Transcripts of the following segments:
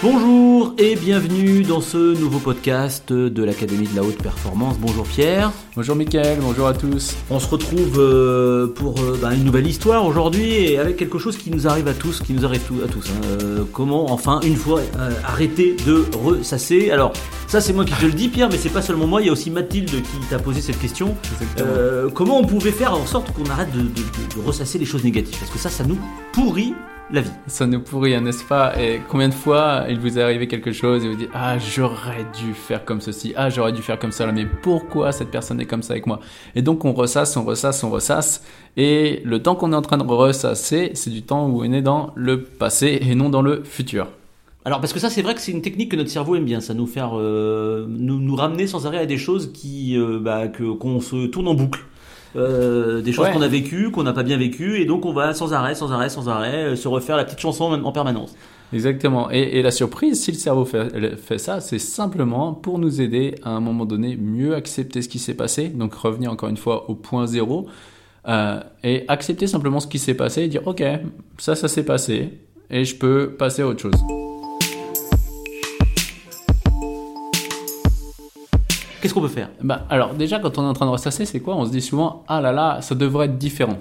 Bonjour et bienvenue dans ce nouveau podcast de l'Académie de la Haute Performance. Bonjour Pierre. Bonjour Mickaël, bonjour à tous. On se retrouve euh, pour euh, bah, une nouvelle histoire aujourd'hui et avec quelque chose qui nous arrive à tous, qui nous arrive à tous. Hein. Euh, comment enfin une fois arrêter de ressasser Alors ça c'est moi qui te le dis Pierre, mais c'est pas seulement moi, il y a aussi Mathilde qui t'a posé cette question. comment on pouvait faire en sorte qu'on arrête de, de ressasser les choses négatives? Parce que ça, ça nous pourrit la vie. Ça nous pourrit, hein, n'est-ce pas? Et combien de fois il vous est arrivé quelque chose et vous dites Ah, j'aurais dû faire comme ceci, ah, j'aurais dû faire comme ça, mais pourquoi cette personne est comme ça avec moi? Et donc on ressasse, on ressasse, on ressasse. Et le temps qu'on est en train de ressasser, c'est du temps où on est dans le passé et non dans le futur. Alors parce que ça c'est vrai que c'est une technique que notre cerveau aime bien, ça nous faire euh, nous, nous, ramener sans arrêt à des choses qui euh, bah, que qu'on se tourne en boucle. Euh, des choses qu'on a vécues, qu'on n'a pas bien vécues, et donc on va sans arrêt, sans arrêt, sans arrêt euh, se refaire la petite chanson en permanence. Exactement. Et, la surprise, si le cerveau fait, fait ça, c'est simplement pour nous aider à un moment donné mieux accepter ce qui s'est passé, donc revenir encore une fois au point zéro, euh, et accepter simplement ce qui s'est passé et dire ok, ça, ça s'est passé, et je peux passer à autre chose. Qu'est-ce qu'on peut faire? Bah, Alors déjà, quand on est en train de ressasser, c'est quoi? On se dit souvent, ah là là, ça devrait être différent.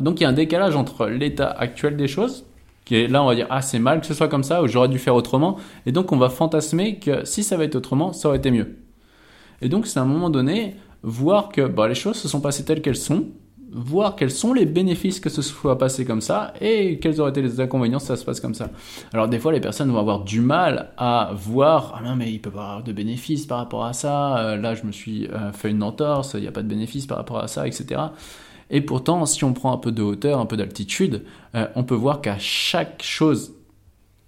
Donc il y a un décalage entre l'état actuel des choses, qui est là on va dire, ah c'est mal que ce soit comme ça, ou j'aurais dû faire autrement, et donc on va fantasmer que si ça va être autrement, ça aurait été mieux. Et donc c'est à un moment donné, voir que bah, les choses se sont passées telles qu'elles sont, voir quels sont les bénéfices que ce soit passé comme ça et quels auraient été les inconvénients si ça se passe comme ça. Alors des fois les personnes vont avoir du mal à voir ah non mais il peut pas avoir de bénéfices par rapport à ça, euh, là je me suis euh, fait une entorse, il n'y a pas de bénéfices par rapport à ça, etc. Et pourtant si on prend un peu de hauteur, un peu d'altitude, euh, on peut voir qu'à chaque chose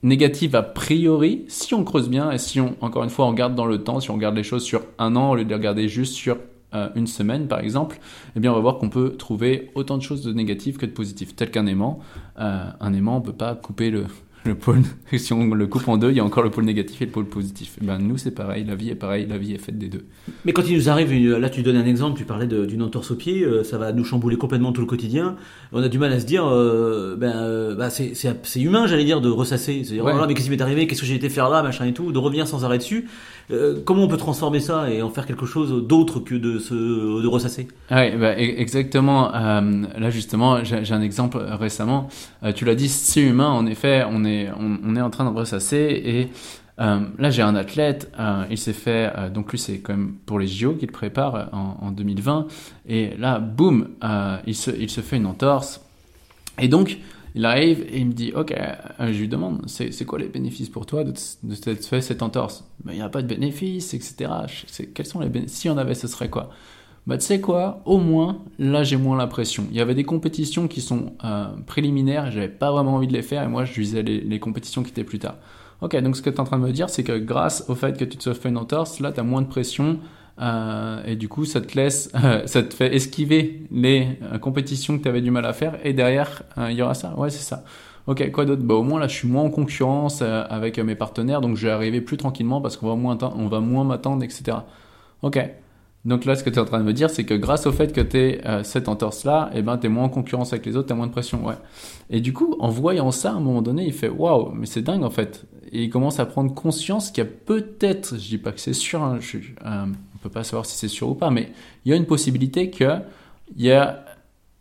négative a priori, si on creuse bien et si on, encore une fois, on regarde dans le temps, si on regarde les choses sur un an au lieu de regarder juste sur euh, une semaine par exemple, eh bien on va voir qu'on peut trouver autant de choses de négatives que de positives, tel qu'un aimant. Euh, un aimant, on peut pas couper le, le pôle, si on le coupe en deux, il y a encore le pôle négatif et le pôle positif. ben, nous, c'est pareil, la vie est pareil, la vie est faite des deux. Mais quand il nous arrive, là tu donnes un exemple, tu parlais d'une entorse au pied, euh, ça va nous chambouler complètement tout le quotidien. On a du mal à se dire, euh, ben, euh, bah, c'est humain, j'allais dire, de ressasser. C'est dire, oh mais qu'est-ce qui m'est arrivé, qu'est-ce que j'ai été faire là, machin et tout, de revenir sans arrêt dessus. comment on peut transformer ça et en faire quelque chose d'autre que de, se, de ressasser? Oui, bah, e-, exactement. là, justement, j'ai un exemple récemment. tu l'as dit, c'est humain, en effet, on est on, est en train de ressasser et euh, là j'ai un athlète, euh, il s'est fait, euh, donc lui c'est quand même pour les JO qu'il prépare en, 2020 et là boum, il, se, il se fait une entorse et donc il arrive et il me dit ok, je lui demande c'est quoi les bénéfices pour toi de, de fait cette entorse? Ben, Il n'y a pas de bénéfices, etc. quels sont les bénéfices Si on avait, ce serait quoi? Bah tu sais quoi, au moins là j'ai moins la pression. Il y avait des compétitions qui sont euh, préliminaires j'avais pas vraiment envie de les faire et moi je visais les, compétitions qui étaient plus tard. Ok, donc ce que tu es en train de me dire c'est que grâce au fait que tu te sois fait une entorse, là tu as moins de pression euh, et du coup ça te laisse, ça te fait esquiver les euh, compétitions que tu avais du mal à faire et derrière il y aura ça. Ouais, c'est ça. Ok, quoi d'autre? Bah au moins là je suis moins en concurrence avec mes partenaires donc je vais arriver plus tranquillement parce qu'on va moins, va moins m'attendre, etc. Ok. Donc là, ce que tu es en train de me dire, c'est que grâce au fait que tu es euh, cette entorse-là, eh ben, tu es moins en concurrence avec les autres, tu as moins de pression. Ouais. Et du coup, en voyant ça, à un moment donné, il fait Waouh, mais c'est dingue en fait. Et il commence à prendre conscience qu'il y a peut-être, je dis pas que c'est sûr, hein, je, euh, on peut pas savoir si c'est sûr ou pas, mais il y a une possibilité que il y a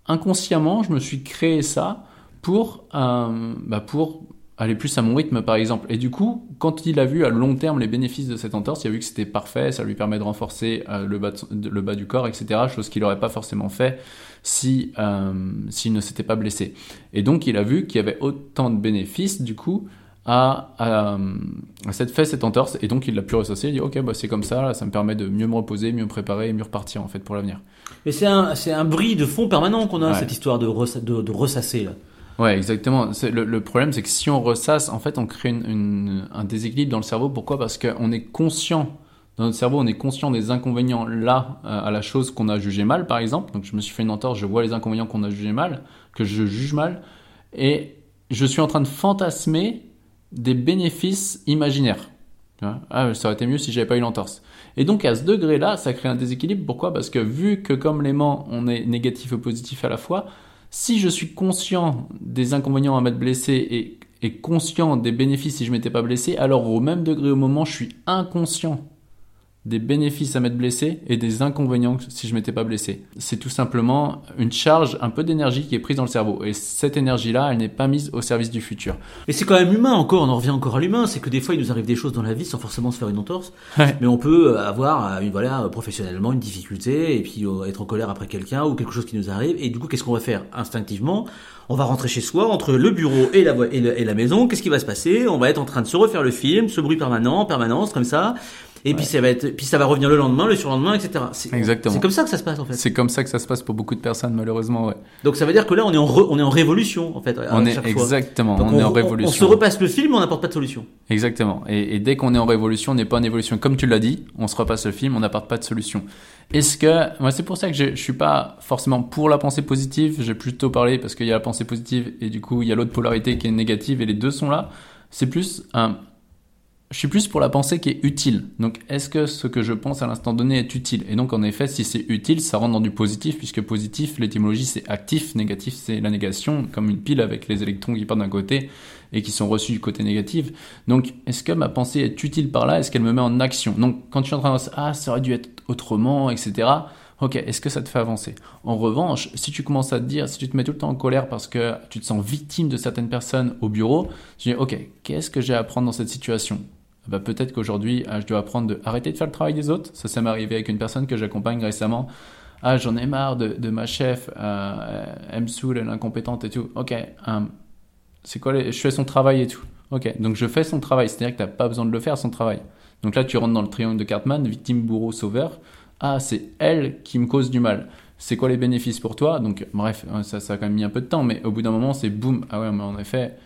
inconsciemment, je me suis créé ça pour, euh, bah pour aller plus à mon rythme par exemple. Et du coup, quand il a vu à long terme les bénéfices de cette entorse, il a vu que c'était parfait, ça lui permet de renforcer euh, le, bas le, bas du corps, etc. Chose qu'il n'aurait pas forcément fait si euh, s'il ne s'était pas blessé. Et donc il a vu qu'il y avait autant de bénéfices du coup à, à, cette fait cette entorse et donc il l'a pu ressasser. Il dit ok bah c'est comme ça, ça me permet de mieux me reposer, mieux me préparer, mieux repartir en fait pour l'avenir. Mais c'est un un bruit de fond permanent qu'on a cette histoire de, de, de ressasser là. Ouais, exactement. Le, problème, c'est que si on ressasse, en fait, on crée un déséquilibre dans le cerveau. Pourquoi? Parce qu'on est conscient, dans notre cerveau, on est conscient des inconvénients là, euh, à la chose qu'on a jugé mal, par exemple. Donc, je me suis fait une entorse, je vois les inconvénients qu'on a jugé mal, que je juge mal, et je suis en train de fantasmer des bénéfices imaginaires. Ah, ça aurait été mieux si j'avais pas eu l'entorse. Et donc à ce degré-là, ça crée un déséquilibre. Pourquoi? Parce que vu que comme l'aimant, on est négatif ou positif à la fois, si je suis conscient des inconvénients à m'être blessé et, conscient des bénéfices si je m'étais pas blessé, alors au même degré au moment, je suis inconscient des bénéfices à m'être blessé et des inconvénients si je m'étais pas blessé. C'est tout simplement une charge, un peu d'énergie qui est prise dans le cerveau. Et cette énergie-là, elle n'est pas mise au service du futur. Et c'est quand même humain encore, on en revient encore à l'humain, c'est que des fois il nous arrive des choses dans la vie sans forcément se faire une entorse. Mais on peut avoir, une, voilà, professionnellement une difficulté et puis euh, être en colère après quelqu'un ou quelque chose qui nous arrive. Et du coup, qu'est-ce qu'on va faire? Instinctivement on va rentrer chez soi, entre le bureau et la, et la maison, qu'est-ce qui va se passer? On va être en train de se refaire le film, ce bruit permanent, en permanence, comme ça. Et puis ça va être, puis ça va revenir le lendemain, le surlendemain, etc. C'est, Exactement. C'est comme ça que ça se passe en fait. C'est comme ça que ça se passe pour beaucoup de personnes malheureusement, ouais. Donc ça veut dire que là on est en on est en révolution en fait. on est exactement, on, est en révolution. On, se repasse le film, on n'apporte pas de solution. Exactement. Et, et dès qu'on est en révolution, on n'est pas en évolution. Comme tu l'as dit, on se repasse le film, on n'apporte pas de solution. Est-ce que, moi c'est pour ça que je, je suis pas forcément pour la pensée positive. J'ai plutôt parlé parce qu'il y a la pensée positive et du coup il y a l'autre polarité qui est négative et les deux sont là. C'est plus un je suis plus pour la pensée qui est utile. Donc, est-ce que ce que je pense à l'instant donné est utile? Et donc, en effet, si c'est utile, ça rentre dans du positif, puisque positif, l'étymologie, c'est actif, négatif, c'est la négation, comme une pile avec les électrons qui partent d'un côté et qui sont reçus du côté négatif. Donc, est-ce que ma pensée est utile par là? Est-ce qu'elle me met en action? Donc, quand tu es en train de dire, ah, ça aurait dû être autrement, etc., ok, est-ce que ça te fait avancer? En revanche, si tu commences à te dire, si tu te mets tout le temps en colère parce que tu te sens victime de certaines personnes au bureau, tu dis, ok, qu'est-ce que j'ai à apprendre dans cette situation? Bah, peut-être qu'aujourd'hui, ah, je dois apprendre de arrêter de faire le travail des autres. Ça, ça m'est arrivé avec une personne que j'accompagne récemment. Ah, j'en ai marre de, de ma chef, euh, elle me saoule, elle est incompétente et tout. Ok, euh, c'est quoi Je fais son travail et tout. Ok, donc je fais son travail, c'est-à-dire que tu n'as pas besoin de le faire, son travail. Donc là, tu rentres dans le triangle de Cartman, victime, bourreau, sauveur. Ah, c'est elle qui me cause du mal. C'est quoi les bénéfices pour toi? Donc, bref, ça, ça a quand même mis un peu de temps, mais au bout d'un moment, c'est boum. Ah ouais, mais en effet,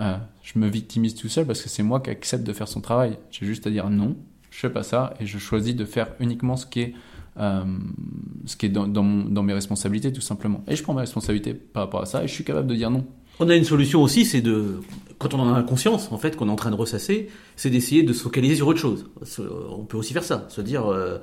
euh, je me victimise tout seul parce que c'est moi qui accepte de faire son travail. J'ai juste à dire non, je fais pas ça et je choisis de faire uniquement ce qui est, euh, ce qui est dans, dans, dans, mes responsabilités tout simplement. Et je prends mes responsabilités par rapport à ça et je suis capable de dire non. On a une solution aussi, c'est de, quand on en a conscience en fait qu'on est en train de ressasser, c'est d'essayer de se focaliser sur autre chose. On peut aussi faire ça, se dire. Euh,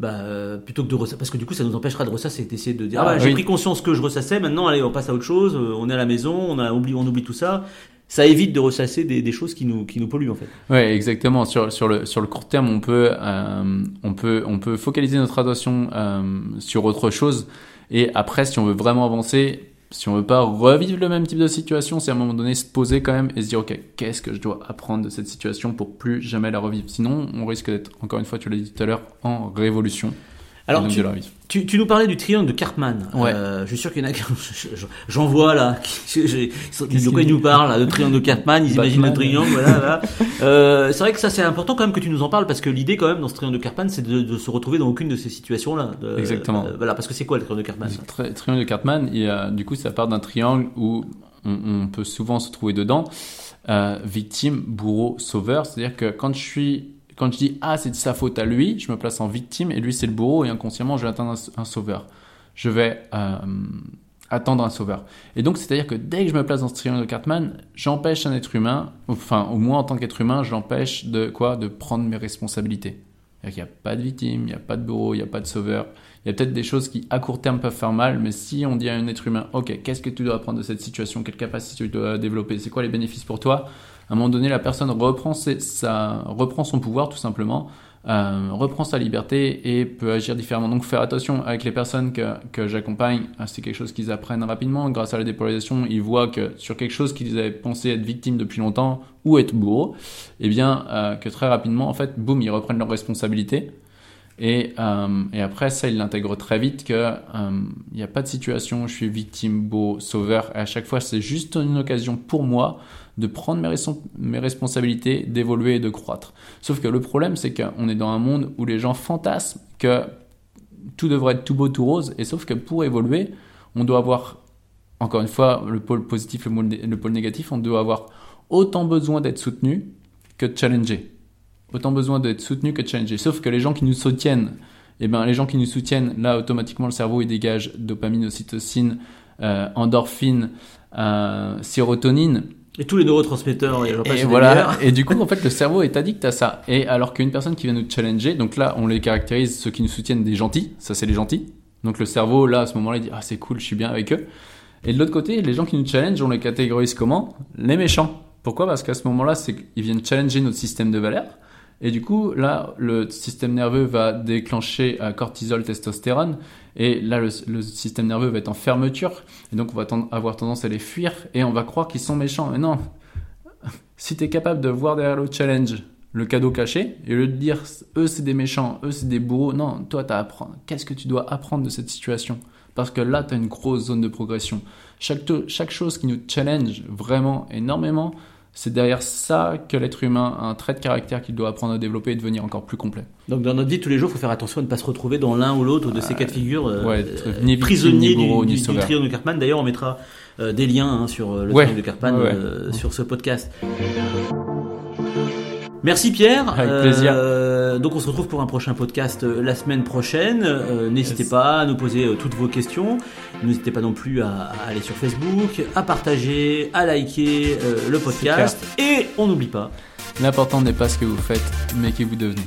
bah, plutôt que de ressasser, parce que du coup ça nous empêchera de ressasser, d'essayer de dire ah, j'ai pris conscience que je ressassais, maintenant allez on passe à autre chose, on est à la maison, on a on oublie tout ça, ça évite de ressasser des, choses qui nous, polluent en fait. Ouais, exactement. Sur, le, court terme, on peut, euh, focaliser notre attention euh, sur autre chose. Et après, si on veut vraiment avancer, si on veut pas revivre le même type de situation, c'est à un moment donné se poser quand même et se dire ok, qu'est-ce que je dois apprendre de cette situation pour plus jamais la revivre? Sinon, on risque d'être encore une fois, tu l'as dit tout à l'heure, en révolution. Alors, tu, tu, nous parlais du triangle de Cartman. Ouais. Euh, je suis sûr qu'il y en a qui. J'en vois là. De quoi ils nous parlent, le triangle de Cartman. Ils imaginent le triangle. Voilà, euh, c'est vrai que ça, c'est important quand même que tu nous en parles parce que l'idée, quand même, dans ce triangle de Cartman, c'est de, de, se retrouver dans aucune de ces situations-là. Exactement. Euh, voilà, parce que c'est quoi le triangle de Cartman? Le triangle de Cartman, du coup, ça part d'un triangle où on, on, peut souvent se trouver dedans. Victime, bourreau, sauveur. C'est-à-dire que quand je suis quand je dis ah c'est de sa faute à lui, je me place en victime et lui c'est le bourreau et inconsciemment je vais attendre un, sauveur. Je vais euh, attendre un sauveur. Et donc c'est à dire que dès que je me place dans ce triangle de Cartman, j'empêche un être humain, enfin au moins en tant qu'être humain, j'empêche de quoi? De prendre mes responsabilités. Il n'y a pas de victime, il n'y a pas de bourreau, il n'y a pas de sauveur. Il y a peut-être des choses qui à court terme peuvent faire mal, mais si on dit à un être humain, ok, qu'est-ce que tu dois apprendre de cette situation, quelle capacité tu dois développer, c'est quoi les bénéfices pour toi, à un moment donné, la personne reprend, sa, reprend son pouvoir tout simplement, euh, reprend sa liberté et peut agir différemment. Donc faire attention avec les personnes que, que j'accompagne, euh, c'est quelque chose qu'ils apprennent rapidement. Grâce à la dépolarisation, ils voient que sur quelque chose qu'ils avaient pensé être victime depuis longtemps ou être bourreau, eh bien euh, que très rapidement, en fait, boum, ils reprennent leurs responsabilités. Et, euh, et, après, ça, ils l'intègrent très vite que il n'y a pas de situation, je suis victime, beau, sauveur. Et à chaque fois, c'est juste une occasion pour moi de prendre mes, mes responsabilités, d'évoluer et de croître. Sauf que le problème, c'est qu'on est dans un monde où les gens fantasment que tout devrait être tout beau, tout rose, et sauf que pour évoluer, on doit avoir, encore une fois, le pôle positif, le, le pôle négatif, on doit avoir autant besoin d'être soutenu que de challenger. Autant besoin d'être soutenu que de challenger. Sauf que les gens qui nous soutiennent, eh ben, les gens qui nous soutiennent, là, automatiquement, le cerveau, il dégage dopamine, ocytocine, euh, endorphine, euh, sérotonine. Et tous les neurotransmetteurs, et, et voilà. Et du coup, en fait, le cerveau est addict à ça. Et alors qu'une personne qui vient nous challenger, donc là, on les caractérise, ceux qui nous soutiennent, des gentils. Ça, c'est les gentils. Donc le cerveau, là, à ce moment-là, il dit Ah, c'est cool, je suis bien avec eux. Et de l'autre côté, les gens qui nous challenge, on les catégorise comment? Les méchants. Pourquoi? Parce qu'à ce moment-là, c'est qu'ils viennent challenger notre système de valeurs. Et du coup, là, le système nerveux va déclencher euh, cortisol, testostérone. Et là, le, système nerveux va être en fermeture. Et donc, on va avoir tendance à les fuir. Et on va croire qu'ils sont méchants. Mais non. Si tu es capable de voir derrière le challenge le cadeau caché, et le dire, eux, c'est des méchants, eux, c'est des bourreaux. Non, toi, tu as à apprendre. Qu'est-ce que tu dois apprendre de cette situation? Parce que là, tu as une grosse zone de progression. Chaque chose qui nous challenge vraiment énormément, c'est derrière ça que l'être humain a un trait de caractère qu'il doit apprendre à développer et devenir encore plus complet. Donc dans notre vie tous les jours, il faut faire attention à ne pas se retrouver dans l'un ou l'autre de ces quatre figures euh, ouais, ni prisonniers ni bourreau, du, ni du, trio de Cartman. D'ailleurs, on mettra euh, des liens hein, sur euh, le ouais. trio de Cartman euh, sur ce podcast. Merci Pierre. Avec plaisir. Euh, donc on se retrouve pour un prochain podcast euh, la semaine prochaine. Euh, N'hésitez Yes. pas à nous poser euh, toutes vos questions. N'hésitez pas non plus à, à aller sur Facebook, à partager, à liker euh, le podcast. Et on n'oublie pas, L'important n'est pas ce que vous faites, mais qui vous devenez.